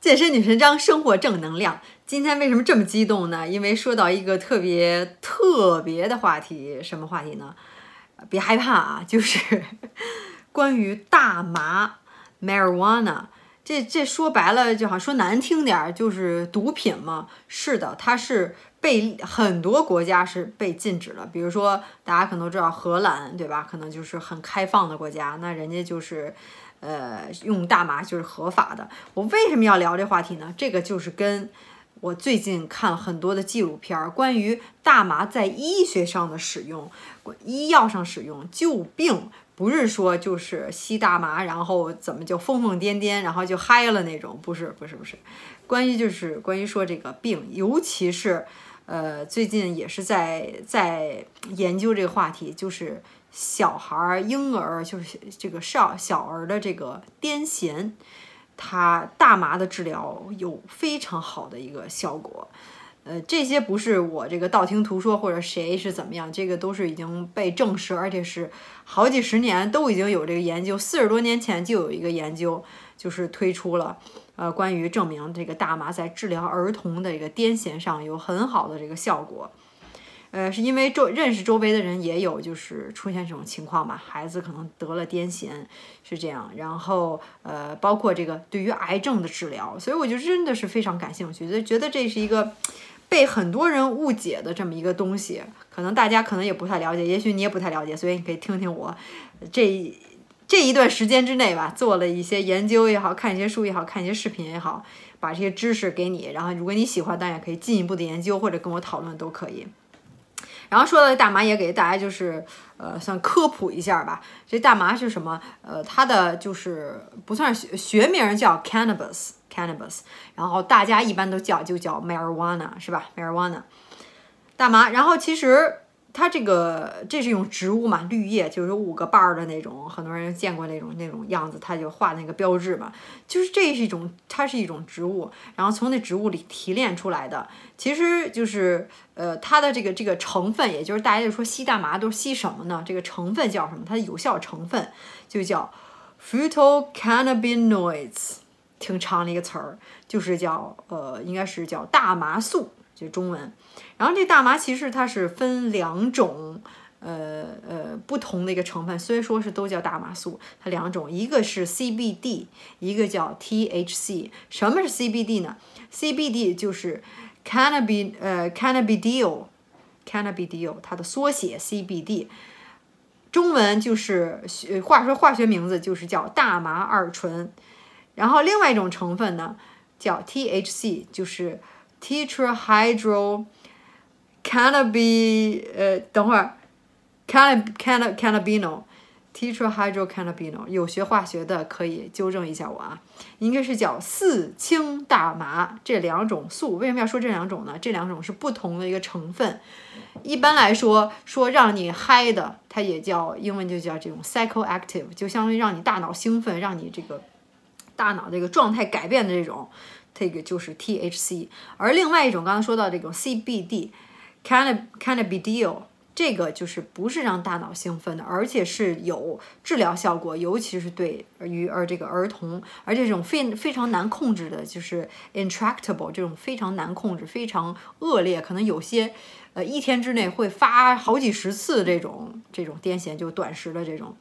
健身女神张，生活正能量。今天为什么这么激动呢？因为说到一个特别特别的话题，什么话题呢？别害怕啊，就是 关于大麻 （marijuana）。这这说白了，就好像说难听点儿，就是毒品嘛。是的，它是被很多国家是被禁止了。比如说，大家可能都知道荷兰，对吧？可能就是很开放的国家，那人家就是。呃，用大麻就是合法的。我为什么要聊这话题呢？这个就是跟我最近看很多的纪录片，关于大麻在医学上的使用，医药上使用救病，不是说就是吸大麻然后怎么就疯疯癫癫，然后就嗨了那种，不是，不是，不是。关于就是关于说这个病，尤其是呃，最近也是在在研究这个话题，就是。小孩儿、婴儿就是这个少小儿的这个癫痫，它大麻的治疗有非常好的一个效果。呃，这些不是我这个道听途说或者谁是怎么样，这个都是已经被证实，而且是好几十年都已经有这个研究。四十多年前就有一个研究，就是推出了呃关于证明这个大麻在治疗儿童的这个癫痫上有很好的这个效果。呃，是因为周认识周围的人也有，就是出现这种情况嘛，孩子可能得了癫痫，是这样。然后呃，包括这个对于癌症的治疗，所以我就真的是非常感兴趣，就觉得这是一个被很多人误解的这么一个东西，可能大家可能也不太了解，也许你也不太了解，所以你可以听听我这这一段时间之内吧，做了一些研究也好看一些书也好看一些视频也好，把这些知识给你，然后如果你喜欢，当然也可以进一步的研究或者跟我讨论都可以。然后说到大麻，也给大家就是呃，算科普一下吧。这大麻是什么？呃，它的就是不算学学名叫 cannabis，cannabis。然后大家一般都叫就叫 marijuana，是吧？marijuana，大麻。然后其实。它这个这是一种植物嘛，绿叶就是五个瓣儿的那种，很多人见过那种那种样子，它就画那个标志嘛，就是这是一种，它是一种植物，然后从那植物里提炼出来的，其实就是呃它的这个这个成分，也就是大家就说吸大麻都吸什么呢？这个成分叫什么？它的有效成分就叫 phytocannabinoids，挺长的一个词儿，就是叫呃应该是叫大麻素。就中文，然后这大麻其实它是分两种，呃呃不同的一个成分，虽说是都叫大麻素，它两种，一个是 CBD，一个叫 THC。什么是 CBD 呢？CBD 就是 cannabis，呃 cannabidiol，cannabidiol，它的缩写 CBD，中文就是话说化学名字就是叫大麻二醇。然后另外一种成分呢叫 THC，就是。Tetrahydro cannabi 呃，等会儿，can can cannabino tetrahydro cannabino 有学化学的可以纠正一下我啊，应该是叫四氢大麻这两种素。为什么要说这两种呢？这两种是不同的一个成分。一般来说，说让你嗨的，它也叫英文就叫这种 psychoactive，就相当于让你大脑兴奋，让你这个大脑这个状态改变的这种。这个就是 THC，而另外一种刚刚说到这种 CBD，cannabidiol，这个就是不是让大脑兴奋的，而且是有治疗效果，尤其是对于而这个儿童，而且这种非非常难控制的，就是 intractable 这种非常难控制、非常恶劣，可能有些呃一天之内会发好几十次这种这种癫痫，就短时的这种，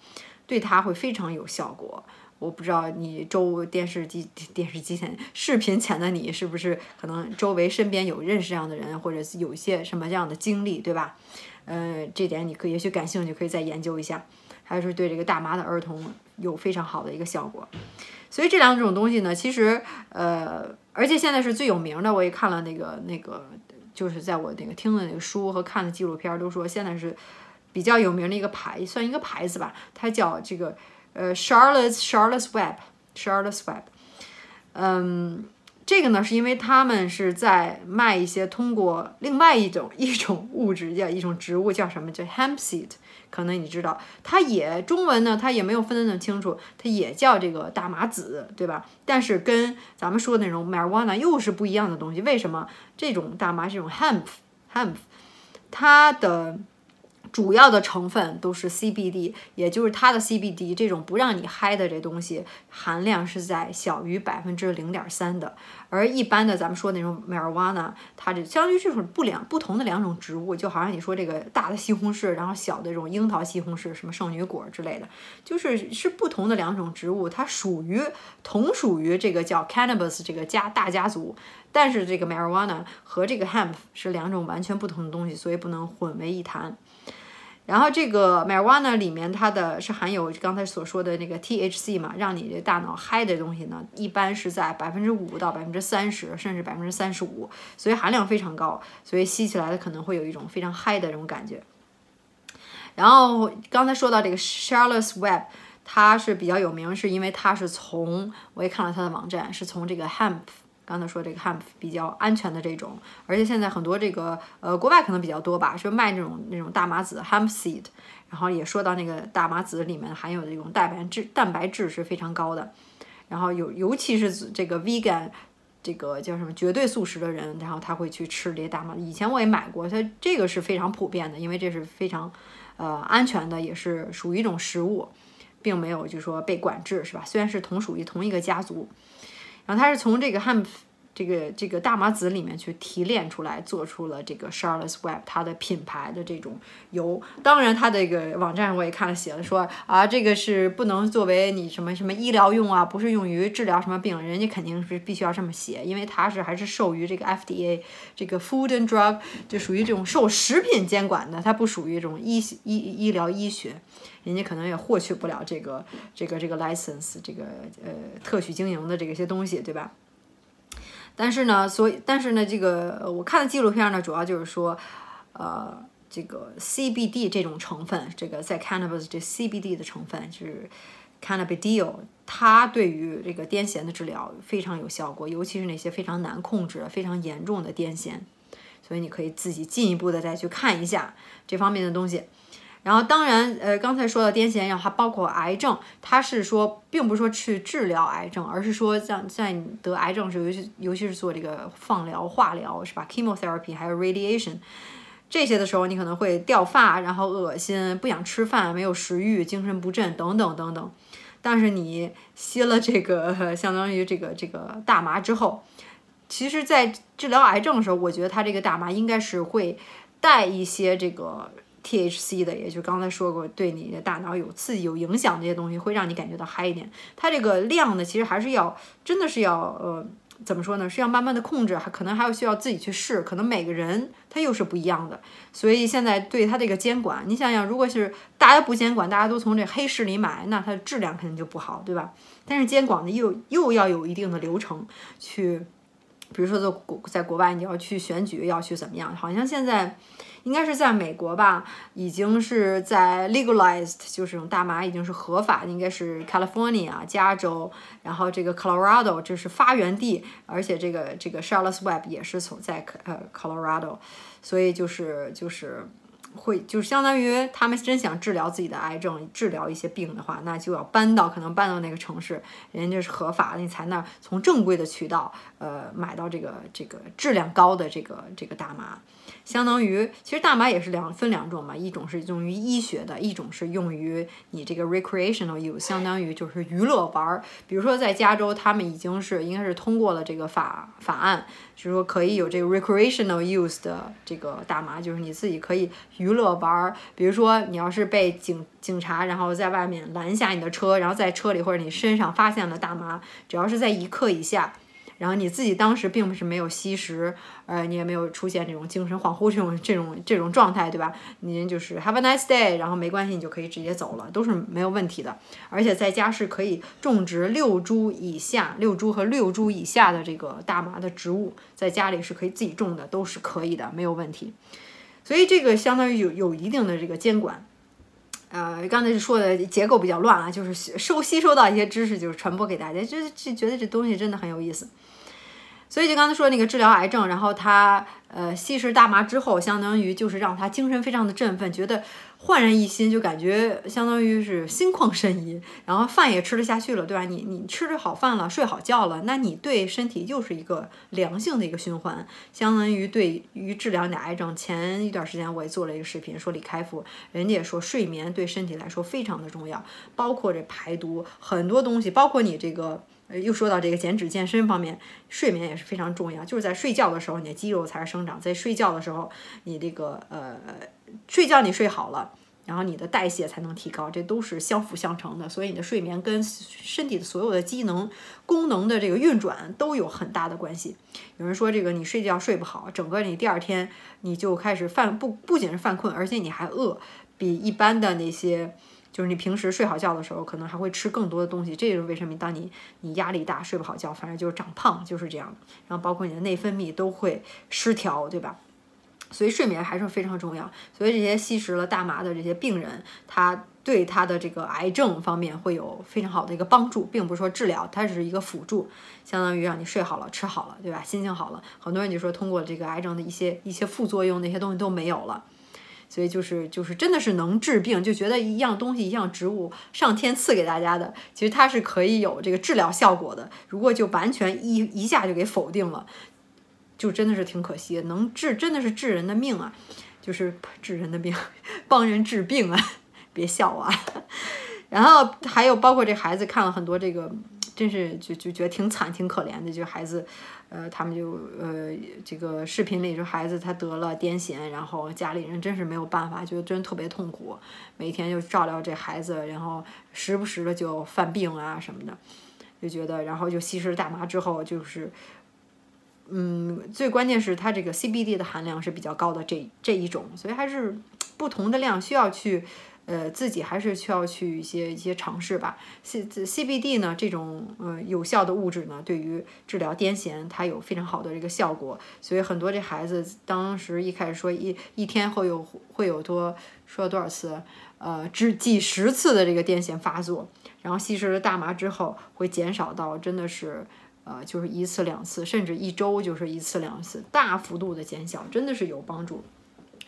对它会非常有效果。我不知道你周电视机电视机前视频前的你是不是可能周围身边有认识这样的人，或者是有一些什么这样的经历，对吧？呃，这点你可也许感兴趣，可以再研究一下。还是对这个大麻的儿童有非常好的一个效果。所以这两种东西呢，其实呃，而且现在是最有名的。我也看了那个那个，就是在我那个听的那个书和看的纪录片都说，现在是比较有名的一个牌，算一个牌子吧，它叫这个。呃，Charlotte's Charlotte's Web，Charlotte's Web，嗯，这个呢是因为他们是在卖一些通过另外一种一种物质叫一种植物叫什么叫 hemp seed，可能你知道，它也中文呢它也没有分得那么清楚，它也叫这个大麻籽，对吧？但是跟咱们说的那种 marijuana 又是不一样的东西。为什么这种大麻这种 hemp hemp，它的主要的成分都是 CBD，也就是它的 CBD 这种不让你嗨的这东西含量是在小于百分之零点三的，而一般的咱们说那种 marijuana，它这相当于这种不两不同的两种植物，就好像你说这个大的西红柿，然后小的这种樱桃西红柿，什么圣女果之类的，就是是不同的两种植物，它属于同属于这个叫 cannabis 这个家大家族，但是这个 marijuana 和这个 hemp 是两种完全不同的东西，所以不能混为一谈。然后这个 marijuana 里面它的是含有刚才所说的那个 THC 嘛，让你这大脑嗨的东西呢，一般是在百分之五到百分之三十，甚至百分之三十五，所以含量非常高，所以吸起来的可能会有一种非常嗨的这种感觉。然后刚才说到这个 Charles Webb，它是比较有名，是因为它是从我也看了它的网站，是从这个 hemp。刚才说这个 hemp 比较安全的这种，而且现在很多这个呃国外可能比较多吧，说卖这种那种大麻籽 hemp seed，然后也说到那个大麻籽里面含有这种蛋白质，蛋白质是非常高的，然后有尤其是这个 vegan 这个叫什么绝对素食的人，然后他会去吃这些大麻。以前我也买过，它这个是非常普遍的，因为这是非常呃安全的，也是属于一种食物，并没有就说被管制是吧？虽然是同属于同一个家族。然后它是从这个汉这个这个大麻籽里面去提炼出来，做出了这个 Charles Webb 它的品牌的这种油。当然，它这个网站我也看了，写了说啊，这个是不能作为你什么什么医疗用啊，不是用于治疗什么病，人家肯定是必须要这么写，因为它是还是受于这个 FDA 这个 Food and Drug 就属于这种受食品监管的，它不属于这种医医医疗医学，人家可能也获取不了这个这个这个 license 这个呃特许经营的这个些东西，对吧？但是呢，所以但是呢，这个我看的纪录片呢，主要就是说，呃，这个 CBD 这种成分，这个在 cannabis 这 CBD 的成分是 cannabidiol，它对于这个癫痫的治疗非常有效果，尤其是那些非常难控制、非常严重的癫痫。所以你可以自己进一步的再去看一下这方面的东西。然后，当然，呃，刚才说到癫痫，然后还包括癌症，它是说，并不是说去治疗癌症，而是说，像在你得癌症时候，尤其尤其是做这个放疗、化疗，是吧？chemotherapy 还有 radiation 这些的时候，你可能会掉发，然后恶心，不想吃饭，没有食欲，精神不振，等等等等。但是你吸了这个 相当于这个这个大麻之后，其实，在治疗癌症的时候，我觉得它这个大麻应该是会带一些这个。THC 的，也就刚才说过，对你的大脑有刺激、有影响这些东西，会让你感觉到嗨一点。它这个量呢，其实还是要，真的是要，呃，怎么说呢？是要慢慢的控制，还可能还要需要自己去试，可能每个人他又是不一样的。所以现在对它这个监管，你想想，如果是大家不监管，大家都从这黑市里买，那它的质量肯定就不好，对吧？但是监管呢，又又要有一定的流程去，比如说在国在国外你要去选举，要去怎么样？好像现在。应该是在美国吧，已经是在 legalized，就是这种大麻已经是合法，应该是 California 加州，然后这个 Colorado 这是发源地，而且这个这个 Charles Webb 也是从在呃 Colorado，所以就是就是。会就是相当于他们真想治疗自己的癌症，治疗一些病的话，那就要搬到可能搬到那个城市，人家是合法的，你才那从正规的渠道呃买到这个这个质量高的这个这个大麻。相当于其实大麻也是两分两种嘛，一种是用于医学的，一种是用于你这个 recreational use，相当于就是娱乐玩儿。比如说在加州，他们已经是应该是通过了这个法法案，就是说可以有这个 recreational use 的这个大麻，就是你自己可以。娱乐玩儿，比如说你要是被警警察，然后在外面拦下你的车，然后在车里或者你身上发现了大麻，只要是在一克以下。然后你自己当时并不是没有吸食，呃，你也没有出现这种精神恍惚这种这种这种状态，对吧？您就是 have a nice day，然后没关系，你就可以直接走了，都是没有问题的。而且在家是可以种植六株以下、六株和六株以下的这个大麻的植物，在家里是可以自己种的，都是可以的，没有问题。所以这个相当于有有一定的这个监管。呃，刚才说的结构比较乱啊，就是收吸收到一些知识，就是传播给大家，就是就觉得这东西真的很有意思。所以就刚才说那个治疗癌症，然后他呃吸食大麻之后，相当于就是让他精神非常的振奋，觉得焕然一新，就感觉相当于是心旷神怡，然后饭也吃得下去了，对吧？你你吃着好饭了，睡好觉了，那你对身体又是一个良性的一个循环，相当于对于治疗你的癌症。前一段时间我也做了一个视频，说李开复，人家也说睡眠对身体来说非常的重要，包括这排毒很多东西，包括你这个。呃，又说到这个减脂健身方面，睡眠也是非常重要。就是在睡觉的时候，你的肌肉才是生长；在睡觉的时候，你这个呃，睡觉你睡好了，然后你的代谢才能提高，这都是相辅相成的。所以你的睡眠跟身体的所有的机能、功能的这个运转都有很大的关系。有人说，这个你睡觉睡不好，整个你第二天你就开始犯不不仅是犯困，而且你还饿，比一般的那些。就是你平时睡好觉的时候，可能还会吃更多的东西，这就是为什么当你你压力大、睡不好觉，反正就是长胖，就是这样。然后包括你的内分泌都会失调，对吧？所以睡眠还是非常重要。所以这些吸食了大麻的这些病人，他对他的这个癌症方面会有非常好的一个帮助，并不是说治疗，它只是一个辅助，相当于让你睡好了、吃好了，对吧？心情好了，很多人就说通过这个癌症的一些一些副作用，那些东西都没有了。所以就是就是真的是能治病，就觉得一样东西一样植物上天赐给大家的，其实它是可以有这个治疗效果的。如果就完全一一下就给否定了，就真的是挺可惜。能治真的是治人的命啊，就是治人的病，帮人治病啊，别笑啊。然后还有包括这孩子看了很多这个，真是就就觉得挺惨挺可怜的，就孩子。呃，他们就呃，这个视频里，说孩子他得了癫痫，然后家里人真是没有办法，就真特别痛苦，每天就照料这孩子，然后时不时的就犯病啊什么的，就觉得，然后就吸食大麻之后，就是，嗯，最关键是它这个 CBD 的含量是比较高的这这一种，所以还是不同的量需要去。呃，自己还是需要去一些一些尝试吧。C C B D 呢，这种呃有效的物质呢，对于治疗癫痫，它有非常好的这个效果。所以很多这孩子当时一开始说一一天会有会有多说了多少次，呃，只几十次的这个癫痫发作，然后吸食了大麻之后，会减少到真的是呃就是一次两次，甚至一周就是一次两次，大幅度的减小，真的是有帮助。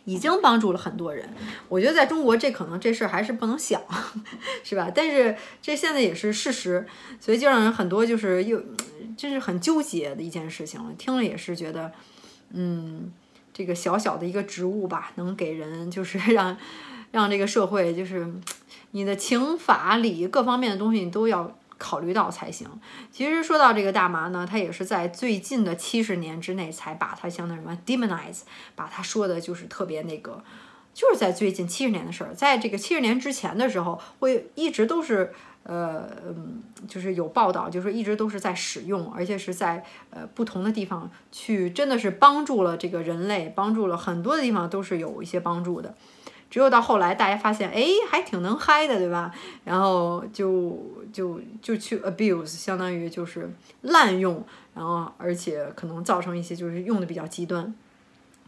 已经帮助了很多人，我觉得在中国这可能这事儿还是不能想，是吧？但是这现在也是事实，所以就让人很多就是又，真是很纠结的一件事情了。听了也是觉得，嗯，这个小小的一个植物吧，能给人就是 让让这个社会就是你的情法理各方面的东西你都要。考虑到才行。其实说到这个大麻呢，它也是在最近的七十年之内才把它相当于什么 demonize，把它说的就是特别那个，就是在最近七十年的事儿。在这个七十年之前的时候，会一直都是呃，就是有报道，就是一直都是在使用，而且是在呃不同的地方去，真的是帮助了这个人类，帮助了很多的地方都是有一些帮助的。只有到后来，大家发现，哎，还挺能嗨的，对吧？然后就就就去 abuse，相当于就是滥用，然后而且可能造成一些就是用的比较极端，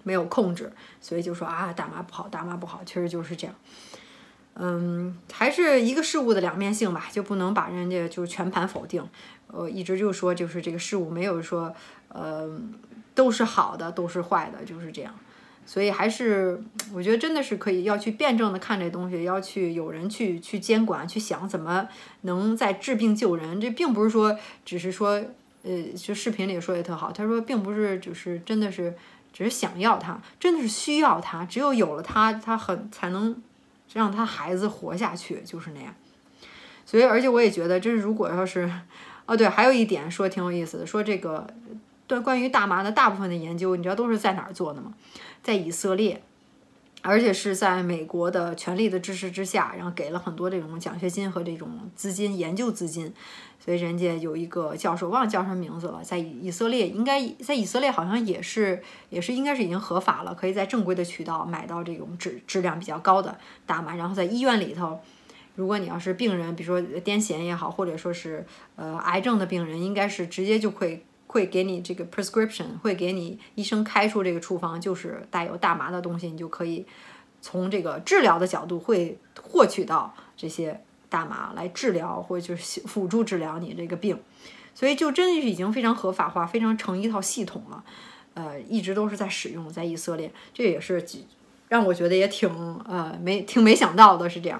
没有控制，所以就说啊，大麻不好，大麻不好，确实就是这样。嗯，还是一个事物的两面性吧，就不能把人家就是全盘否定。呃，一直就说就是这个事物没有说，呃，都是好的，都是坏的，就是这样。所以还是我觉得真的是可以要去辩证的看这东西，要去有人去去监管，去想怎么能在治病救人。这并不是说只是说，呃，就视频里说也特好，他说并不是就是真的是只是想要它，真的是需要它。只有有了它，他很才能让他孩子活下去，就是那样。所以而且我也觉得，这是如果要是，哦对，还有一点说挺有意思的，说这个对关于大麻的大部分的研究，你知道都是在哪儿做的吗？在以色列，而且是在美国的全力的支持之下，然后给了很多这种奖学金和这种资金、研究资金，所以人家有一个教授，忘了叫什么名字了，在以色列，应该在以色列好像也是，也是应该是已经合法了，可以在正规的渠道买到这种质质量比较高的大麻，然后在医院里头，如果你要是病人，比如说癫痫也好，或者说是呃癌症的病人，应该是直接就会。会给你这个 prescription，会给你医生开出这个处方，就是带有大麻的东西，你就可以从这个治疗的角度会获取到这些大麻来治疗，或者就是辅助治疗你这个病，所以就真的是已经非常合法化，非常成一套系统了，呃，一直都是在使用，在以色列，这也是让我觉得也挺呃没挺没想到的，是这样。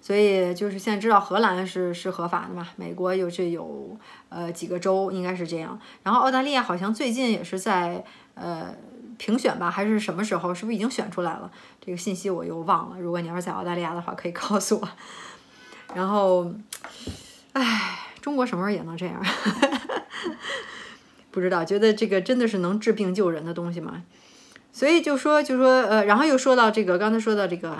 所以就是现在知道荷兰是是合法的嘛，美国有这有呃几个州应该是这样，然后澳大利亚好像最近也是在呃评选吧，还是什么时候？是不是已经选出来了？这个信息我又忘了。如果你要是在澳大利亚的话，可以告诉我。然后，唉，中国什么时候也能这样？不知道，觉得这个真的是能治病救人的东西吗？所以就说就说呃，然后又说到这个，刚才说到这个。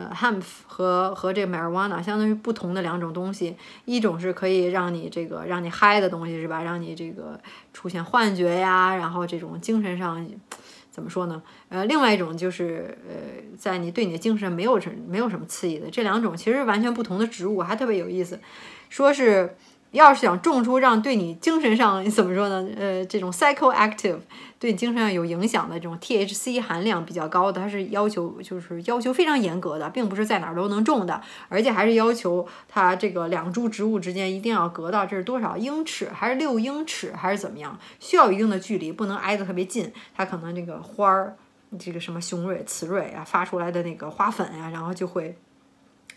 呃，hemp 和和这个 marijuana 相当于不同的两种东西，一种是可以让你这个让你嗨的东西是吧？让你这个出现幻觉呀，然后这种精神上怎么说呢？呃，另外一种就是呃，在你对你的精神没有什没有什么刺激的，这两种其实完全不同的植物，还特别有意思，说是。要是想种出让对你精神上 怎么说呢？呃，这种 psychoactive 对你精神上有影响的这种 THC 含量比较高的，它是要求就是要求非常严格的，并不是在哪儿都能种的，而且还是要求它这个两株植物之间一定要隔到这是多少英尺，还是六英尺，还是怎么样？需要一定的距离，不能挨得特别近。它可能这个花儿，这个什么雄蕊、雌蕊啊，发出来的那个花粉呀，然后就会。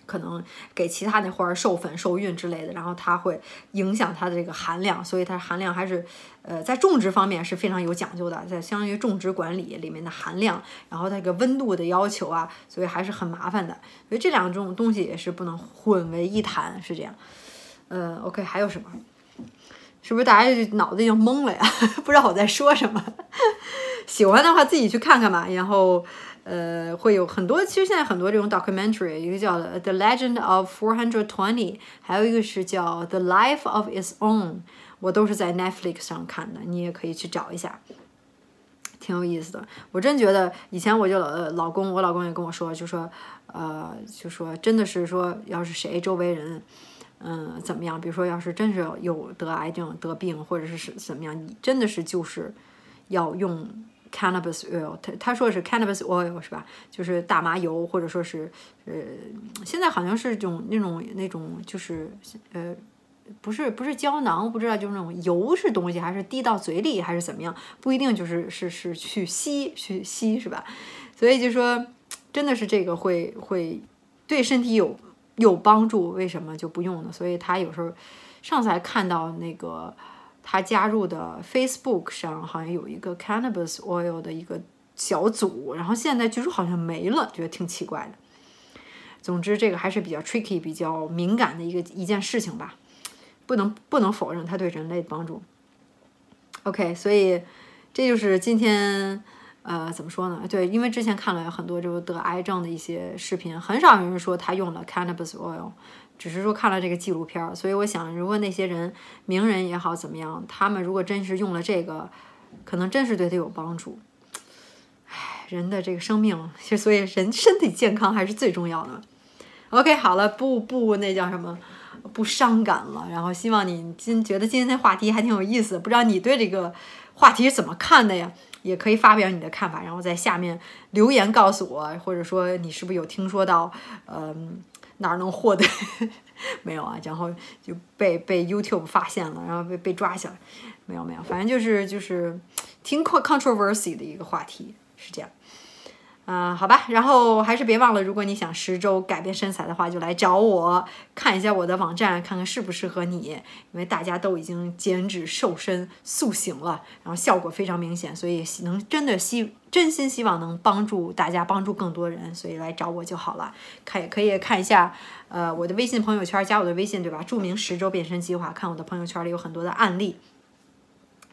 可能给其他那花儿授粉、受孕之类的，然后它会影响它的这个含量，所以它含量还是，呃，在种植方面是非常有讲究的，在相当于种植管理里面的含量，然后它这个温度的要求啊，所以还是很麻烦的。所以这两种东西也是不能混为一谈，是这样。呃，OK，还有什么？是不是大家就脑子已经懵了呀？不知道我在说什么？喜欢的话自己去看看吧，然后。呃，会有很多，其实现在很多这种 documentary，一个叫《The Legend of Four Hundred Twenty》，还有一个是叫《The Life of Its Own》，我都是在 Netflix 上看的，你也可以去找一下，挺有意思的。我真觉得以前我就老老公，我老公也跟我说，就说呃就说真的是说，要是谁周围人嗯怎么样，比如说要是真是有得癌症得病或者是是怎么样，你真的是就是要用。Cannabis oil，他他说是 Cannabis oil 是吧？就是大麻油，或者说是呃，现在好像是种那种那种就是呃，不是不是胶囊，不知道就是那种油是东西，还是滴到嘴里还是怎么样？不一定就是是是去吸去吸是吧？所以就说真的是这个会会对身体有有帮助，为什么就不用呢？所以他有时候上次还看到那个。他加入的 Facebook 上好像有一个 Cannabis Oil 的一个小组，然后现在据说好像没了，觉得挺奇怪的。总之，这个还是比较 tricky、比较敏感的一个一件事情吧，不能不能否认它对人类的帮助。OK，所以这就是今天呃怎么说呢？对，因为之前看了很多就得癌症的一些视频，很少有人说他用了 Cannabis Oil。只是说看了这个纪录片儿，所以我想，如果那些人名人也好怎么样，他们如果真是用了这个，可能真是对他有帮助。唉，人的这个生命，就所以人身体健康还是最重要的。OK，好了，不不，那叫什么？不伤感了。然后希望你今觉得今天的话题还挺有意思，不知道你对这个话题是怎么看的呀？也可以发表你的看法，然后在下面留言告诉我，或者说你是不是有听说到，嗯。哪儿能获得？没有啊，然后就被被 YouTube 发现了，然后被被抓起来。没有没有，反正就是就是挺 controversy 的一个话题，是这样。嗯，好吧，然后还是别忘了，如果你想十周改变身材的话，就来找我看一下我的网站，看看适不适合你。因为大家都已经减脂瘦身塑形了，然后效果非常明显，所以能真的希真心希望能帮助大家，帮助更多人，所以来找我就好了。看也可以看一下，呃，我的微信朋友圈，加我的微信，对吧？著名十周变身计划，看我的朋友圈里有很多的案例，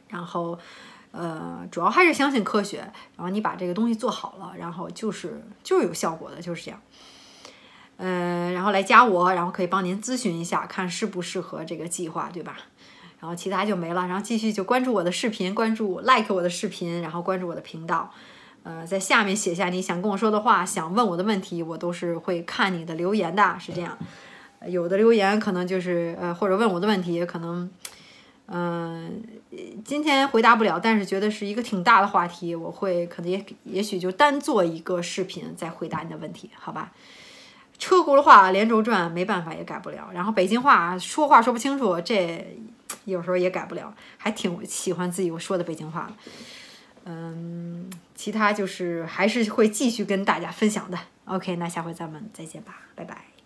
然后。呃，主要还是相信科学，然后你把这个东西做好了，然后就是就是有效果的，就是这样。呃，然后来加我，然后可以帮您咨询一下，看适不适合这个计划，对吧？然后其他就没了，然后继续就关注我的视频，关注 like 我的视频，然后关注我的频道。呃，在下面写下你想跟我说的话，想问我的问题，我都是会看你的留言的，是这样。有的留言可能就是呃，或者问我的问题，可能。嗯，今天回答不了，但是觉得是一个挺大的话题，我会可能也也许就单做一个视频再回答你的问题，好吧？车轱辘话连轴转，没办法也改不了。然后北京话说话说不清楚，这有时候也改不了，还挺喜欢自己我说的北京话。嗯，其他就是还是会继续跟大家分享的。OK，那下回咱们再见吧，拜拜。